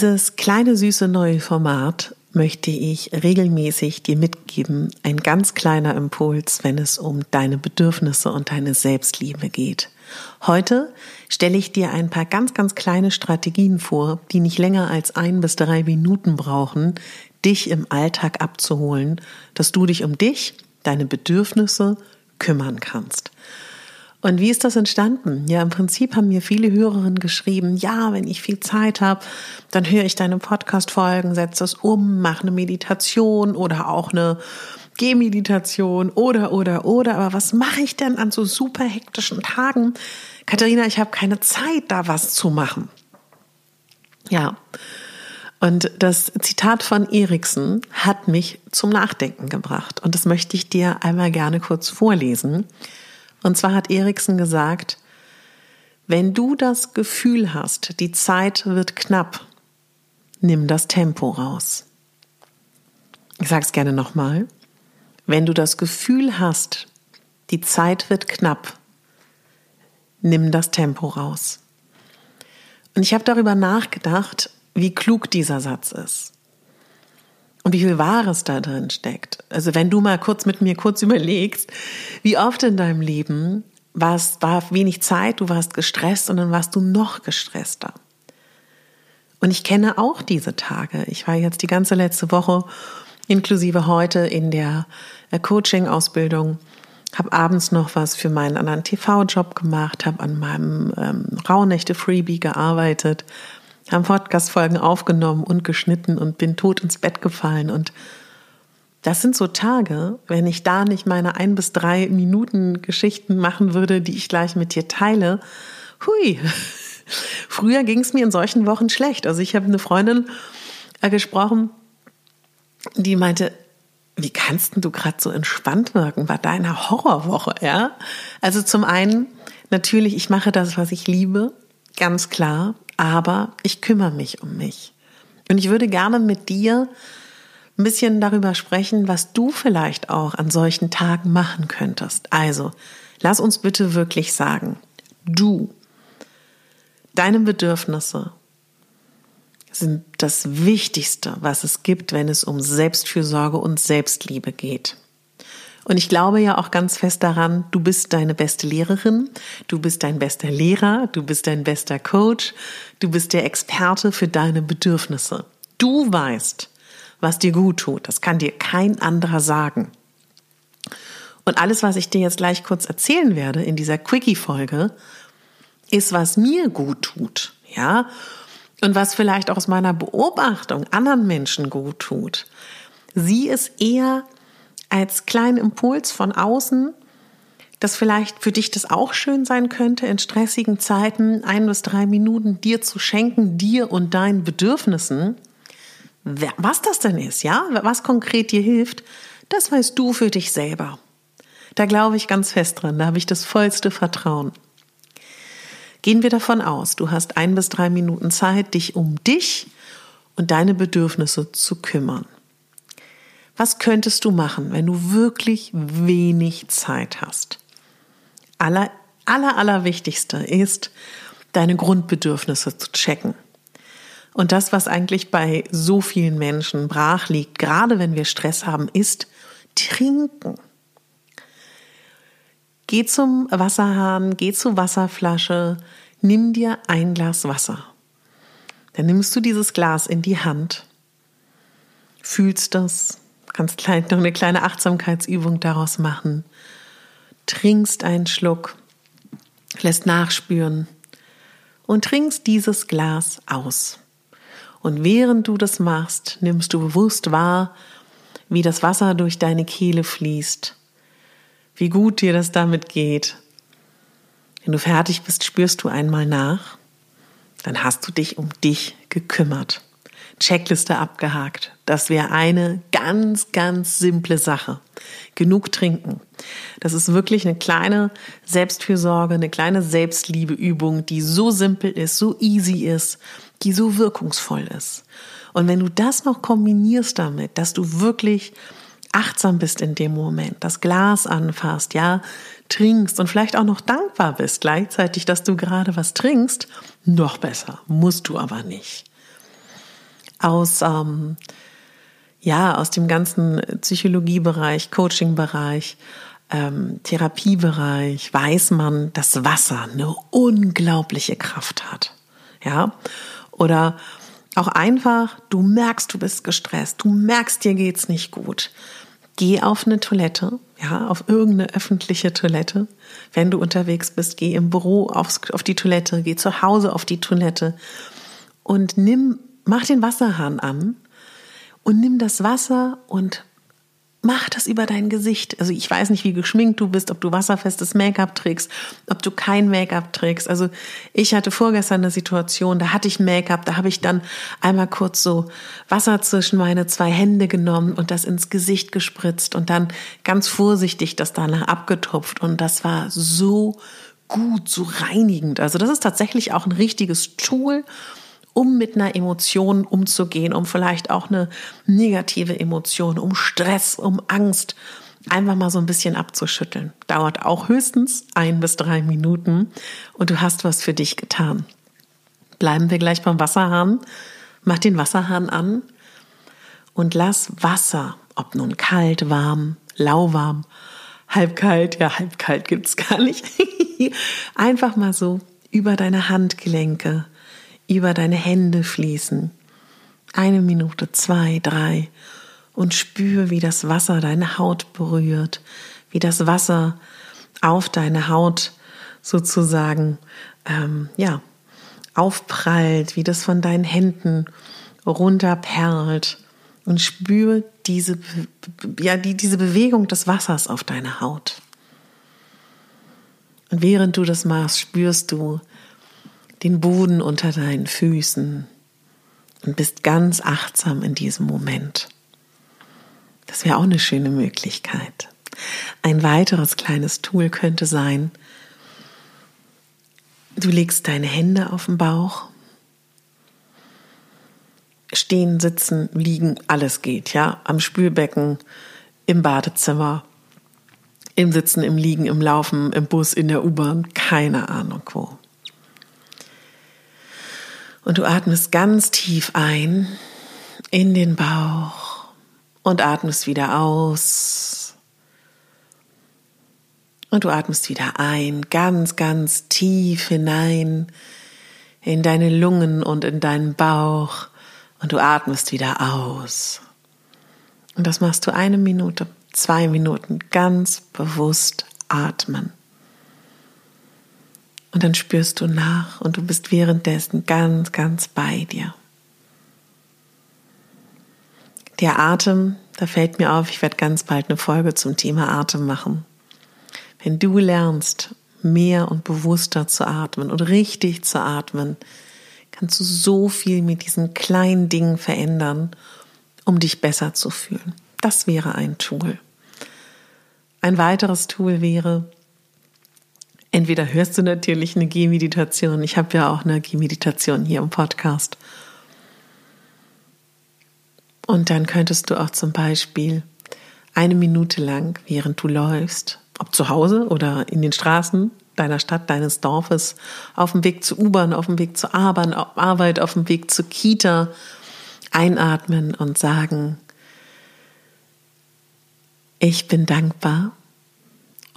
Dieses kleine süße neue Format möchte ich regelmäßig dir mitgeben. Ein ganz kleiner Impuls, wenn es um deine Bedürfnisse und deine Selbstliebe geht. Heute stelle ich dir ein paar ganz, ganz kleine Strategien vor, die nicht länger als ein bis drei Minuten brauchen, dich im Alltag abzuholen, dass du dich um dich, deine Bedürfnisse kümmern kannst. Und wie ist das entstanden? Ja, im Prinzip haben mir viele Hörerinnen geschrieben, ja, wenn ich viel Zeit habe, dann höre ich deine Podcast-Folgen, setze das um, mache eine Meditation oder auch eine Gehmeditation oder, oder, oder. Aber was mache ich denn an so super hektischen Tagen? Katharina, ich habe keine Zeit, da was zu machen. Ja. Und das Zitat von Eriksen hat mich zum Nachdenken gebracht. Und das möchte ich dir einmal gerne kurz vorlesen. Und zwar hat Eriksen gesagt, wenn du das Gefühl hast, die Zeit wird knapp, nimm das Tempo raus. Ich sage es gerne nochmal. Wenn du das Gefühl hast, die Zeit wird knapp, nimm das Tempo raus. Und ich habe darüber nachgedacht, wie klug dieser Satz ist. Und wie viel Wahres da drin steckt. Also wenn du mal kurz mit mir kurz überlegst, wie oft in deinem Leben warst, war wenig Zeit, du warst gestresst und dann warst du noch gestresster. Und ich kenne auch diese Tage. Ich war jetzt die ganze letzte Woche inklusive heute in der äh, Coaching-Ausbildung, habe abends noch was für meinen anderen TV-Job gemacht, habe an meinem ähm, Rauhnächte-Freebie gearbeitet, haben Podcast-Folgen aufgenommen und geschnitten und bin tot ins Bett gefallen. Und das sind so Tage, wenn ich da nicht meine ein bis drei Minuten Geschichten machen würde, die ich gleich mit dir teile. Hui. Früher ging es mir in solchen Wochen schlecht. Also ich habe eine Freundin äh, gesprochen, die meinte, wie kannst du gerade so entspannt wirken bei deiner Horrorwoche, ja? Also zum einen, natürlich, ich mache das, was ich liebe, ganz klar aber ich kümmere mich um mich. Und ich würde gerne mit dir ein bisschen darüber sprechen, was du vielleicht auch an solchen Tagen machen könntest. Also, lass uns bitte wirklich sagen, du, deine Bedürfnisse sind das Wichtigste, was es gibt, wenn es um Selbstfürsorge und Selbstliebe geht. Und ich glaube ja auch ganz fest daran, du bist deine beste Lehrerin, du bist dein bester Lehrer, du bist dein bester Coach, du bist der Experte für deine Bedürfnisse. Du weißt, was dir gut tut. Das kann dir kein anderer sagen. Und alles, was ich dir jetzt gleich kurz erzählen werde in dieser Quickie-Folge, ist, was mir gut tut. Ja? Und was vielleicht auch aus meiner Beobachtung anderen Menschen gut tut. Sieh es eher als kleinen Impuls von außen, dass vielleicht für dich das auch schön sein könnte, in stressigen Zeiten ein bis drei Minuten dir zu schenken, dir und deinen Bedürfnissen. Was das denn ist, ja, was konkret dir hilft, das weißt du für dich selber. Da glaube ich ganz fest dran, da habe ich das vollste Vertrauen. Gehen wir davon aus, du hast ein bis drei Minuten Zeit, dich um dich und deine Bedürfnisse zu kümmern. Was könntest du machen, wenn du wirklich wenig Zeit hast? Aller, aller, allerwichtigste ist, deine Grundbedürfnisse zu checken. Und das, was eigentlich bei so vielen Menschen brach liegt, gerade wenn wir Stress haben, ist trinken. Geh zum Wasserhahn, geh zur Wasserflasche, nimm dir ein Glas Wasser. Dann nimmst du dieses Glas in die Hand, fühlst das, kannst noch eine kleine Achtsamkeitsübung daraus machen, trinkst einen Schluck, lässt nachspüren und trinkst dieses Glas aus. Und während du das machst, nimmst du bewusst wahr, wie das Wasser durch deine Kehle fließt, wie gut dir das damit geht. Wenn du fertig bist, spürst du einmal nach, dann hast du dich um dich gekümmert. Checkliste abgehakt. Das wäre eine ganz, ganz simple Sache. Genug trinken. Das ist wirklich eine kleine Selbstfürsorge, eine kleine Selbstliebeübung, die so simpel ist, so easy ist, die so wirkungsvoll ist. Und wenn du das noch kombinierst damit, dass du wirklich achtsam bist in dem Moment, das Glas anfasst, ja, trinkst und vielleicht auch noch dankbar bist gleichzeitig, dass du gerade was trinkst, noch besser, musst du aber nicht. Aus ähm, ja aus dem ganzen Psychologiebereich, Coachingbereich, ähm, Therapiebereich weiß man, dass Wasser eine unglaubliche Kraft hat, ja oder auch einfach, du merkst, du bist gestresst, du merkst, dir geht's nicht gut. Geh auf eine Toilette, ja, auf irgendeine öffentliche Toilette. Wenn du unterwegs bist, geh im Büro aufs, auf die Toilette, geh zu Hause auf die Toilette und nimm, mach den Wasserhahn an und nimm das Wasser und Mach das über dein Gesicht. Also ich weiß nicht, wie geschminkt du bist, ob du wasserfestes Make-up trägst, ob du kein Make-up trägst. Also ich hatte vorgestern eine Situation, da hatte ich Make-up, da habe ich dann einmal kurz so Wasser zwischen meine zwei Hände genommen und das ins Gesicht gespritzt und dann ganz vorsichtig das danach abgetupft und das war so gut, so reinigend. Also das ist tatsächlich auch ein richtiges Tool, um mit einer Emotion umzugehen, um vielleicht auch eine negative Emotion, um Stress, um Angst einfach mal so ein bisschen abzuschütteln. Dauert auch höchstens ein bis drei Minuten und du hast was für dich getan. Bleiben wir gleich beim Wasserhahn. Mach den Wasserhahn an und lass Wasser, ob nun kalt, warm, lauwarm, halb kalt, ja, halb kalt gibt's gar nicht, einfach mal so über deine Handgelenke, über deine Hände fließen. Eine Minute, zwei, drei. Und spür, wie das Wasser deine Haut berührt, wie das Wasser auf deine Haut sozusagen, ähm, ja, aufprallt, wie das von deinen Händen runterperlt und spür diese, ja, die, diese Bewegung des Wassers auf deine Haut. Und während du das machst, spürst du, den Boden unter deinen Füßen und bist ganz achtsam in diesem Moment. Das wäre auch eine schöne Möglichkeit. Ein weiteres kleines Tool könnte sein, du legst deine Hände auf den Bauch. Stehen, sitzen, liegen, alles geht, ja. Am Spülbecken, im Badezimmer, im Sitzen, im Liegen, im Laufen, im Bus, in der U-Bahn, keine Ahnung wo. Und du atmest ganz tief ein in den Bauch und atmest wieder aus. Und du atmest wieder ein, ganz, ganz tief hinein in deine Lungen und in deinen Bauch. Und du atmest wieder aus. Und das machst du eine Minute, zwei Minuten ganz bewusst atmen. Und dann spürst du nach und du bist währenddessen ganz, ganz bei dir. Der Atem, da fällt mir auf, ich werde ganz bald eine Folge zum Thema Atem machen. Wenn du lernst, mehr und bewusster zu atmen und richtig zu atmen, kannst du so viel mit diesen kleinen Dingen verändern, um dich besser zu fühlen. Das wäre ein Tool. Ein weiteres Tool wäre, Entweder hörst du natürlich eine Gehmeditation. Ich habe ja auch eine Gehmeditation hier im Podcast. Und dann könntest du auch zum Beispiel eine Minute lang, während du läufst, ob zu Hause oder in den Straßen deiner Stadt, deines Dorfes, auf dem Weg zur U-Bahn, auf dem Weg zur Arbeit, auf dem Weg zur Kita, einatmen und sagen, ich bin dankbar.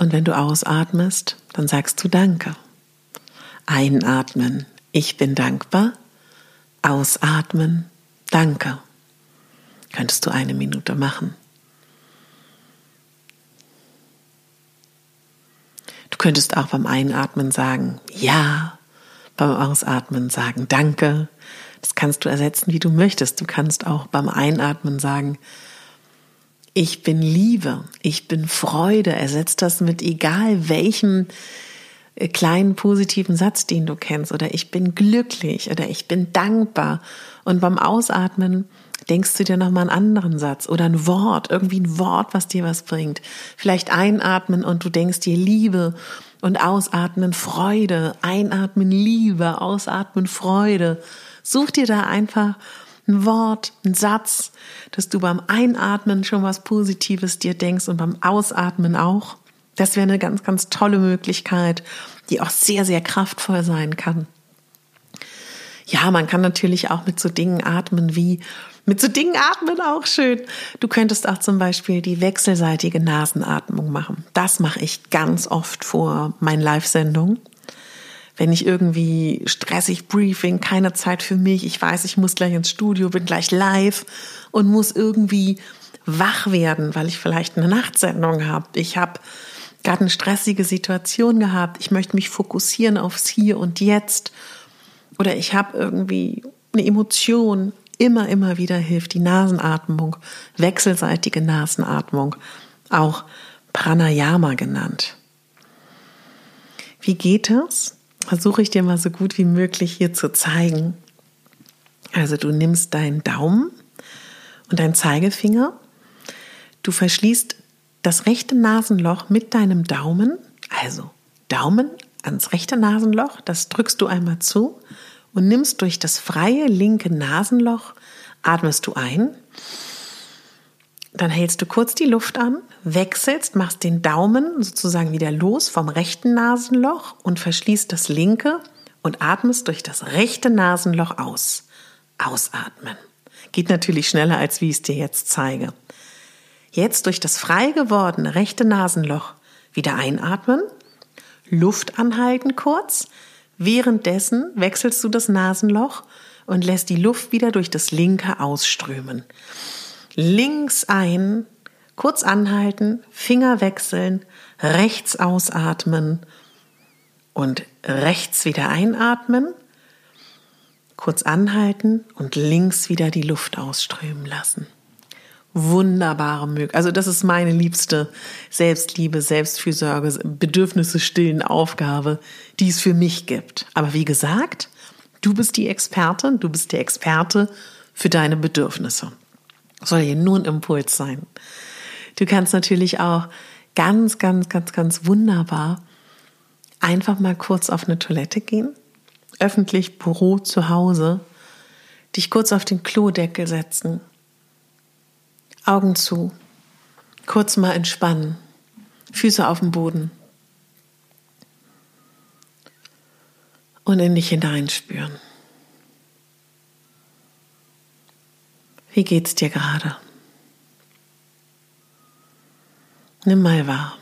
Und wenn du ausatmest, dann sagst du Danke. Einatmen, ich bin dankbar. Ausatmen, Danke. Könntest du eine Minute machen. Du könntest auch beim Einatmen sagen, ja, beim Ausatmen sagen, danke. Das kannst du ersetzen, wie du möchtest. Du kannst auch beim Einatmen sagen, ich bin Liebe, ich bin Freude. Ersetzt das mit egal welchem äh, kleinen positiven Satz, den du kennst, oder ich bin glücklich oder ich bin dankbar. Und beim Ausatmen denkst du dir nochmal einen anderen Satz oder ein Wort, irgendwie ein Wort, was dir was bringt. Vielleicht einatmen und du denkst dir Liebe und ausatmen Freude, einatmen Liebe, ausatmen Freude. Such dir da einfach ein Wort, ein Satz, dass du beim Einatmen schon was Positives dir denkst und beim Ausatmen auch. Das wäre eine ganz, ganz tolle Möglichkeit, die auch sehr, sehr kraftvoll sein kann. Ja, man kann natürlich auch mit so Dingen atmen wie, mit so Dingen atmen auch schön. Du könntest auch zum Beispiel die wechselseitige Nasenatmung machen. Das mache ich ganz oft vor meinen Live-Sendungen. Wenn ich irgendwie stressig Briefing, keine Zeit für mich, ich weiß, ich muss gleich ins Studio, bin gleich live und muss irgendwie wach werden, weil ich vielleicht eine Nachtsendung habe. Ich habe gerade eine stressige Situation gehabt. Ich möchte mich fokussieren aufs Hier und Jetzt oder ich habe irgendwie eine Emotion, immer, immer wieder hilft die Nasenatmung, wechselseitige Nasenatmung, auch Pranayama genannt. Wie geht es? Versuche ich dir mal so gut wie möglich hier zu zeigen. Also du nimmst deinen Daumen und deinen Zeigefinger, du verschließt das rechte Nasenloch mit deinem Daumen, also Daumen ans rechte Nasenloch, das drückst du einmal zu und nimmst durch das freie linke Nasenloch, atmest du ein, dann hältst du kurz die Luft an, wechselst, machst den Daumen sozusagen wieder los vom rechten Nasenloch und verschließt das linke und atmest durch das rechte Nasenloch aus. Ausatmen. Geht natürlich schneller, als wie ich es dir jetzt zeige. Jetzt durch das frei gewordene rechte Nasenloch wieder einatmen Luft anhalten kurz. Währenddessen wechselst du das Nasenloch und lässt die Luft wieder durch das linke ausströmen. Links ein, kurz anhalten, Finger wechseln, rechts ausatmen und rechts wieder einatmen, kurz anhalten und links wieder die Luft ausströmen lassen wunderbare Möglichkeit. Also das ist meine liebste Selbstliebe, Selbstfürsorge, Bedürfnisse stillen Aufgabe, die es für mich gibt. Aber wie gesagt, du bist die Expertin, du bist der Experte für deine Bedürfnisse. Soll hier nur ein Impuls sein. Du kannst natürlich auch ganz, ganz, ganz, ganz wunderbar einfach mal kurz auf eine Toilette gehen, öffentlich, Büro, zu Hause, dich kurz auf den Klodeckel setzen Augen zu, kurz mal entspannen, Füße auf dem Boden und in dich hineinspüren. Wie geht's dir gerade? Nimm mal wahr.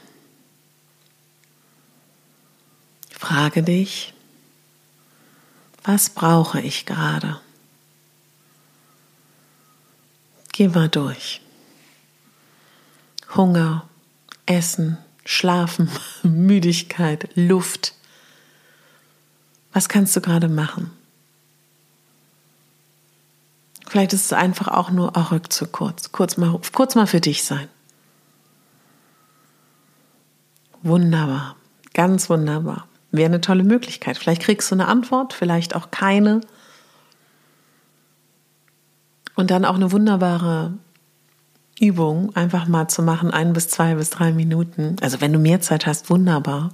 Frage dich, was brauche ich gerade? Geh mal durch. Hunger, Essen, Schlafen, Müdigkeit, Luft. Was kannst du gerade machen? Vielleicht ist es einfach auch nur auch Rückzug kurz, kurz mal, kurz mal für dich sein. Wunderbar, ganz wunderbar. Wäre eine tolle Möglichkeit. Vielleicht kriegst du eine Antwort, vielleicht auch keine. Und dann auch eine wunderbare Übung einfach mal zu machen, ein bis zwei bis drei Minuten. Also wenn du mehr Zeit hast, wunderbar.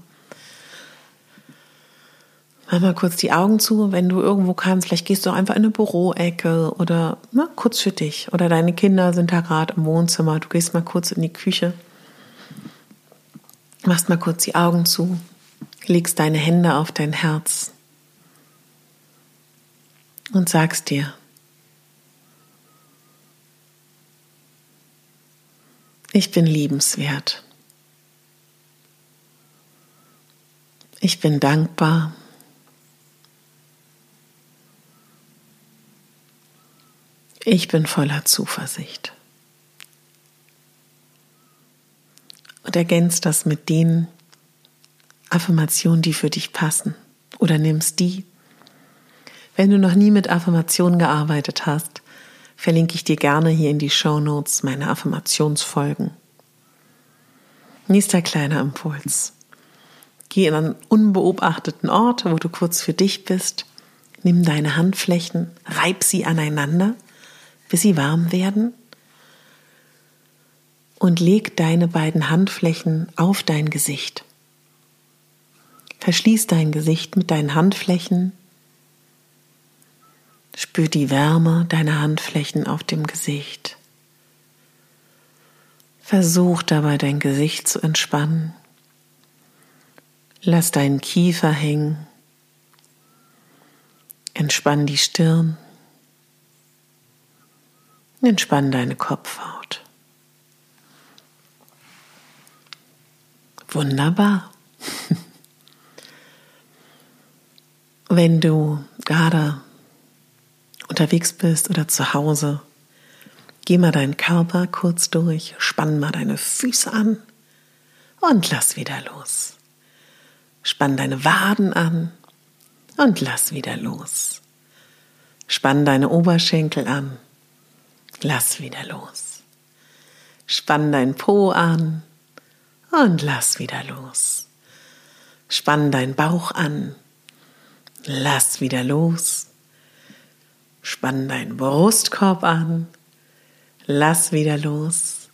Mach mal kurz die Augen zu, wenn du irgendwo kannst. Vielleicht gehst du einfach in eine Büroecke oder na, kurz für dich. Oder deine Kinder sind da gerade im Wohnzimmer. Du gehst mal kurz in die Küche. Machst mal kurz die Augen zu. Legst deine Hände auf dein Herz. Und sagst dir, ich bin liebenswert. Ich bin dankbar. Ich bin voller Zuversicht. Und ergänzt das mit den Affirmationen, die für dich passen. Oder nimmst die. Wenn du noch nie mit Affirmationen gearbeitet hast, verlinke ich dir gerne hier in die Show Notes meine Affirmationsfolgen. Nächster kleiner Impuls. Geh in einen unbeobachteten Ort, wo du kurz für dich bist. Nimm deine Handflächen, reib sie aneinander bis sie warm werden. Und leg deine beiden Handflächen auf dein Gesicht. Verschließ dein Gesicht mit deinen Handflächen. Spür die Wärme deiner Handflächen auf dem Gesicht. Versuch dabei dein Gesicht zu entspannen. Lass deinen Kiefer hängen. Entspann die Stirn. Entspann deine Kopfhaut. Wunderbar. Wenn du gerade unterwegs bist oder zu Hause, geh mal deinen Körper kurz durch, spann mal deine Füße an und lass wieder los. Spann deine Waden an und lass wieder los. Spann deine Oberschenkel an Lass wieder los. Spann dein Po an und lass wieder los. Spann dein Bauch an. Lass wieder los. Spann deinen Brustkorb an. Lass wieder los.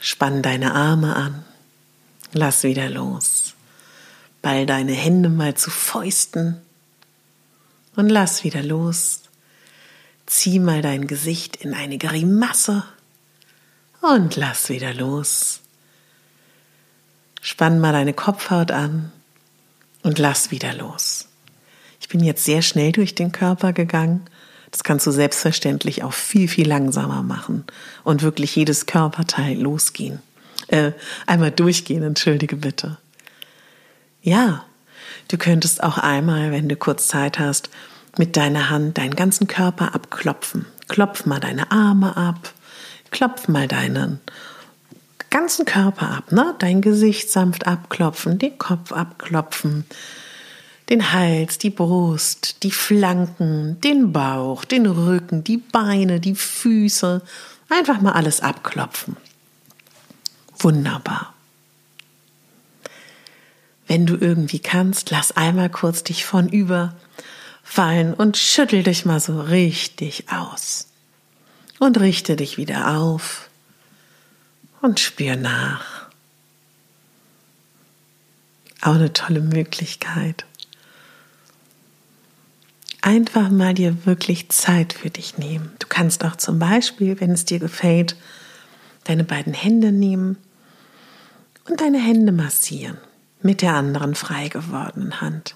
Spann deine Arme an. Lass wieder los. Ball deine Hände mal zu Fäusten und lass wieder los. Zieh mal dein Gesicht in eine Grimasse und lass wieder los. Spann mal deine Kopfhaut an und lass wieder los. Ich bin jetzt sehr schnell durch den Körper gegangen. Das kannst du selbstverständlich auch viel, viel langsamer machen und wirklich jedes Körperteil losgehen. Äh, einmal durchgehen, entschuldige bitte. Ja, du könntest auch einmal, wenn du kurz Zeit hast, mit deiner Hand deinen ganzen Körper abklopfen. Klopf mal deine Arme ab, klopf mal deinen ganzen Körper ab, ne? Dein Gesicht sanft abklopfen, den Kopf abklopfen, den Hals, die Brust, die Flanken, den Bauch, den Rücken, die Beine, die Füße. Einfach mal alles abklopfen. Wunderbar. Wenn du irgendwie kannst, lass einmal kurz dich von über fallen und schüttel dich mal so richtig aus. Und richte dich wieder auf und spür nach. Auch eine tolle Möglichkeit. Einfach mal dir wirklich Zeit für dich nehmen. Du kannst auch zum Beispiel, wenn es dir gefällt, deine beiden Hände nehmen und deine Hände massieren mit der anderen frei gewordenen Hand.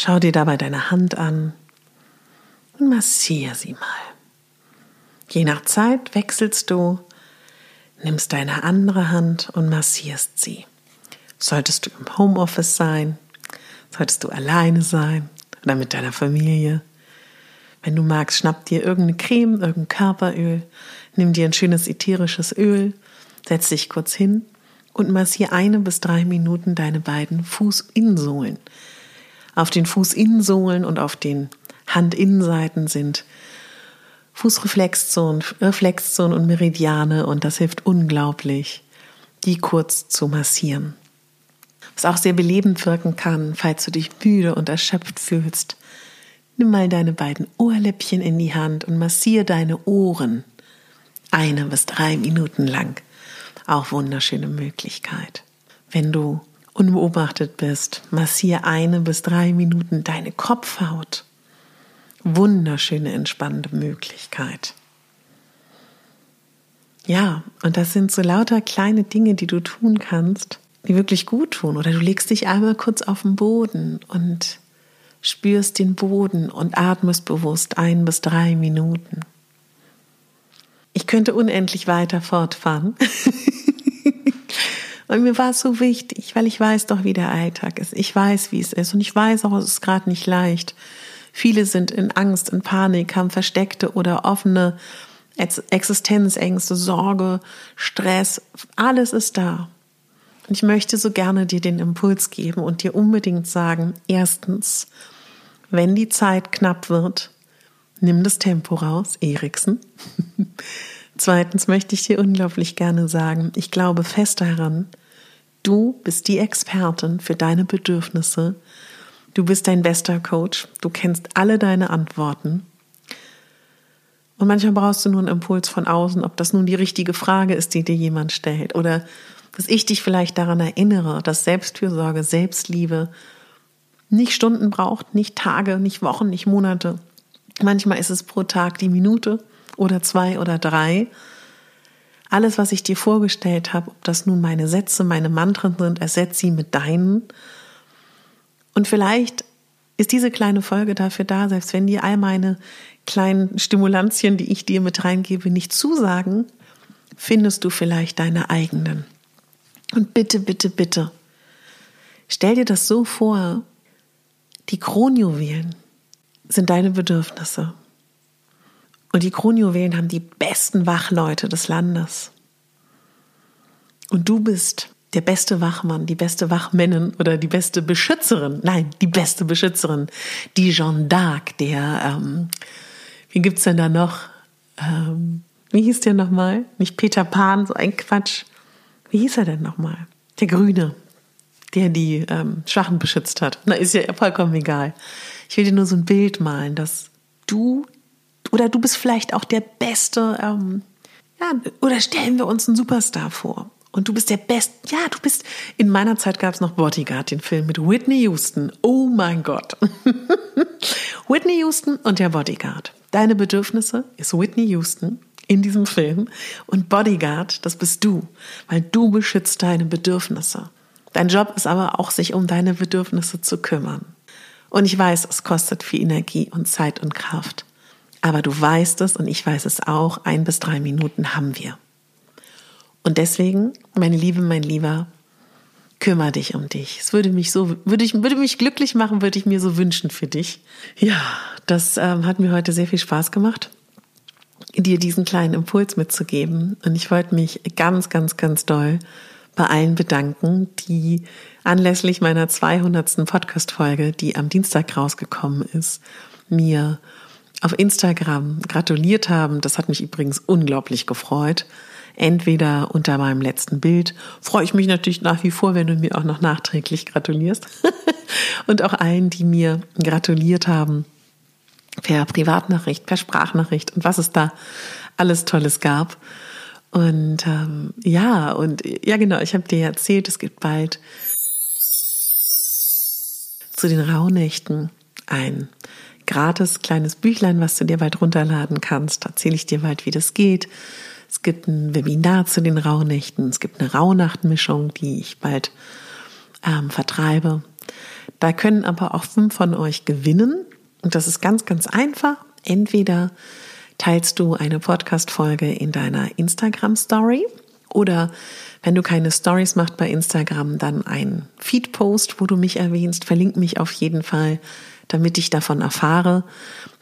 Schau dir dabei deine Hand an und massiere sie mal. Je nach Zeit wechselst du, nimmst deine andere Hand und massierst sie. Solltest du im Homeoffice sein, solltest du alleine sein oder mit deiner Familie. Wenn du magst, schnapp dir irgendeine Creme, irgendein Körperöl, nimm dir ein schönes ätherisches Öl, setz dich kurz hin und massiere eine bis drei Minuten deine beiden Fußinsohlen. Auf den Fußinnensohlen und auf den Handinnenseiten sind Fußreflexzonen, Reflexzonen und Meridiane und das hilft unglaublich, die kurz zu massieren. Was auch sehr belebend wirken kann, falls du dich müde und erschöpft fühlst. Nimm mal deine beiden Ohrläppchen in die Hand und massiere deine Ohren eine bis drei Minuten lang. Auch wunderschöne Möglichkeit. Wenn du unbeobachtet bist. Massier eine bis drei Minuten deine Kopfhaut. Wunderschöne entspannende Möglichkeit. Ja, und das sind so lauter kleine Dinge, die du tun kannst, die wirklich gut tun. Oder du legst dich einmal kurz auf den Boden und spürst den Boden und atmest bewusst ein bis drei Minuten. Ich könnte unendlich weiter fortfahren. und mir war es so wichtig, weil ich weiß doch, wie der Alltag ist. Ich weiß, wie es ist. Und ich weiß auch, es ist gerade nicht leicht. Viele sind in Angst, in Panik, haben versteckte oder offene Existenzängste, Sorge, Stress. Alles ist da. Und ich möchte so gerne dir den Impuls geben und dir unbedingt sagen, erstens, wenn die Zeit knapp wird, nimm das Tempo raus, Eriksen. Zweitens möchte ich dir unglaublich gerne sagen, ich glaube fest daran, du bist die Expertin für deine Bedürfnisse. Du bist dein bester Coach. Du kennst alle deine Antworten. Und manchmal brauchst du nur einen Impuls von außen, ob das nun die richtige Frage ist, die dir jemand stellt. Oder dass ich dich vielleicht daran erinnere, dass Selbstfürsorge, Selbstliebe nicht Stunden braucht, nicht Tage, nicht Wochen, nicht Monate. Manchmal ist es pro Tag die Minute oder zwei oder drei. Alles, was ich dir vorgestellt habe, ob das nun meine Sätze, meine Mantren sind, ersetze sie mit deinen. Und vielleicht ist diese kleine Folge dafür da, selbst wenn dir all meine kleinen Stimulantien, die ich dir mit reingebe, nicht zusagen, findest du vielleicht deine eigenen. Und bitte, bitte, bitte, stell dir das so vor, die Kronjuwelen sind deine Bedürfnisse. Und die Kronjuwelen haben die besten Wachleute des Landes. Und du bist der beste Wachmann, die beste Wachmännin oder die beste Beschützerin. Nein, die beste Beschützerin. Die Jeanne d'Arc, der, ähm, wie gibt's denn da noch? Ähm, wie hieß der nochmal? Nicht Peter Pan, so ein Quatsch. Wie hieß er denn nochmal? Der Grüne, der die ähm, Schwachen beschützt hat. Na, ist ja vollkommen egal. Ich will dir nur so ein Bild malen, dass du oder du bist vielleicht auch der beste, ähm, ja, oder stellen wir uns einen Superstar vor. Und du bist der Best. Ja, du bist. In meiner Zeit gab es noch Bodyguard, den Film mit Whitney Houston. Oh mein Gott. Whitney Houston und der Bodyguard. Deine Bedürfnisse ist Whitney Houston in diesem Film. Und Bodyguard, das bist du, weil du beschützt deine Bedürfnisse. Dein Job ist aber auch, sich um deine Bedürfnisse zu kümmern. Und ich weiß, es kostet viel Energie und Zeit und Kraft. Aber du weißt es und ich weiß es auch, ein bis drei Minuten haben wir. Und deswegen, meine Liebe, mein Lieber, kümmere dich um dich. Es würde mich so, würde ich, würde mich glücklich machen, würde ich mir so wünschen für dich. Ja, das ähm, hat mir heute sehr viel Spaß gemacht, dir diesen kleinen Impuls mitzugeben. Und ich wollte mich ganz, ganz, ganz doll bei allen bedanken, die anlässlich meiner 200. Podcast-Folge, die am Dienstag rausgekommen ist, mir auf Instagram gratuliert haben. Das hat mich übrigens unglaublich gefreut. Entweder unter meinem letzten Bild, freue ich mich natürlich nach wie vor, wenn du mir auch noch nachträglich gratulierst. Und auch allen, die mir gratuliert haben, per Privatnachricht, per Sprachnachricht und was es da alles Tolles gab. Und ähm, ja, und ja genau, ich habe dir erzählt, es gibt bald zu den Rauhnächten ein gratis kleines Büchlein, was du dir bald runterladen kannst. Erzähle ich dir bald, wie das geht. Es gibt ein Webinar zu den Rauhnächten. Es gibt eine Rauhnachtmischung, die ich bald ähm, vertreibe. Da können aber auch fünf von euch gewinnen. Und das ist ganz, ganz einfach. Entweder teilst du eine Podcast-Folge in deiner Instagram-Story oder wenn du keine Stories machst bei Instagram, dann ein Feed-Post, wo du mich erwähnst. Verlink mich auf jeden Fall damit ich davon erfahre.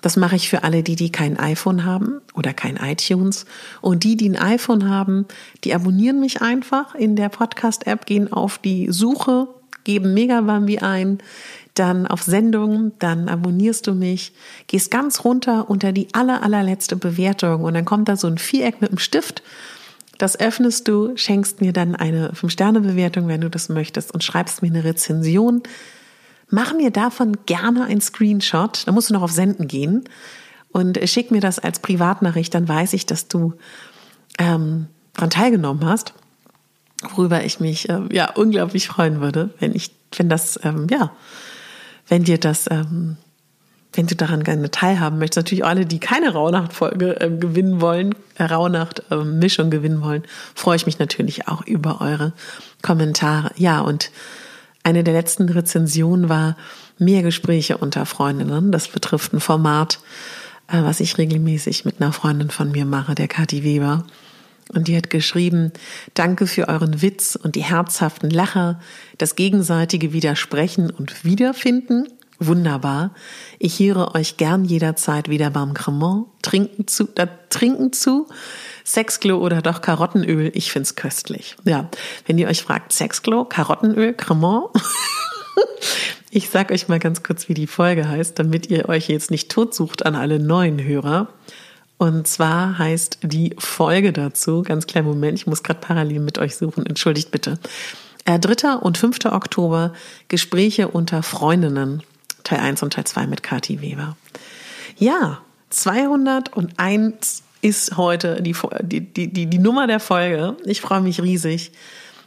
Das mache ich für alle, die, die kein iPhone haben oder kein iTunes. Und die, die ein iPhone haben, die abonnieren mich einfach in der Podcast-App, gehen auf die Suche, geben Megabambi ein, dann auf Sendung, dann abonnierst du mich, gehst ganz runter unter die aller, allerletzte Bewertung und dann kommt da so ein Viereck mit einem Stift. Das öffnest du, schenkst mir dann eine 5-Sterne-Bewertung, wenn du das möchtest und schreibst mir eine Rezension Mach mir davon gerne ein Screenshot. Da musst du noch auf Senden gehen und schick mir das als Privatnachricht. Dann weiß ich, dass du ähm, daran teilgenommen hast. worüber ich mich äh, ja unglaublich freuen würde, wenn ich, wenn das, ähm, ja, wenn dir das, ähm, wenn du daran gerne teilhaben möchtest, natürlich alle, die keine Rauhnacht-Folge äh, gewinnen wollen, äh, Rauhnacht-Mischung äh, gewinnen wollen, freue ich mich natürlich auch über eure Kommentare. Ja, und eine der letzten Rezensionen war mehr Gespräche unter Freundinnen. Das betrifft ein Format, äh, was ich regelmäßig mit einer Freundin von mir mache, der Kathi Weber. Und die hat geschrieben, danke für euren Witz und die herzhaften Lacher, das gegenseitige Widersprechen und Wiederfinden. Wunderbar. Ich höre euch gern jederzeit wieder beim Cremant. Trinken zu, da trinken zu. Sexglo oder doch Karottenöl. Ich find's köstlich. Ja. Wenn ihr euch fragt, Sexglo, Karottenöl, Cremant. ich sag euch mal ganz kurz, wie die Folge heißt, damit ihr euch jetzt nicht totsucht an alle neuen Hörer. Und zwar heißt die Folge dazu, ganz kleinen Moment, ich muss gerade parallel mit euch suchen, entschuldigt bitte. Äh, 3. und 5. Oktober Gespräche unter Freundinnen, Teil 1 und Teil 2 mit Kati Weber. Ja, 201 ist heute die, die, die, die Nummer der Folge. Ich freue mich riesig.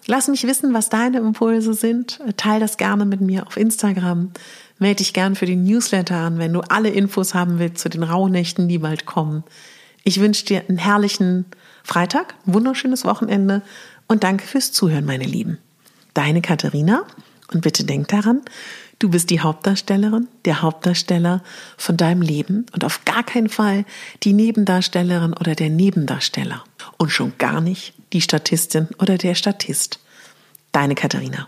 Lass mich wissen, was deine Impulse sind. Teil das gerne mit mir auf Instagram. Melde dich gern für den Newsletter an, wenn du alle Infos haben willst zu den Rauhnächten, die bald kommen. Ich wünsche dir einen herrlichen Freitag, ein wunderschönes Wochenende und danke fürs Zuhören, meine Lieben. Deine Katharina und bitte denk daran, du bist die Hauptdarstellerin, der Hauptdarsteller von deinem Leben und auf gar keinen Fall die Nebendarstellerin oder der Nebendarsteller und schon gar nicht die Statistin oder der Statist. Deine Katharina.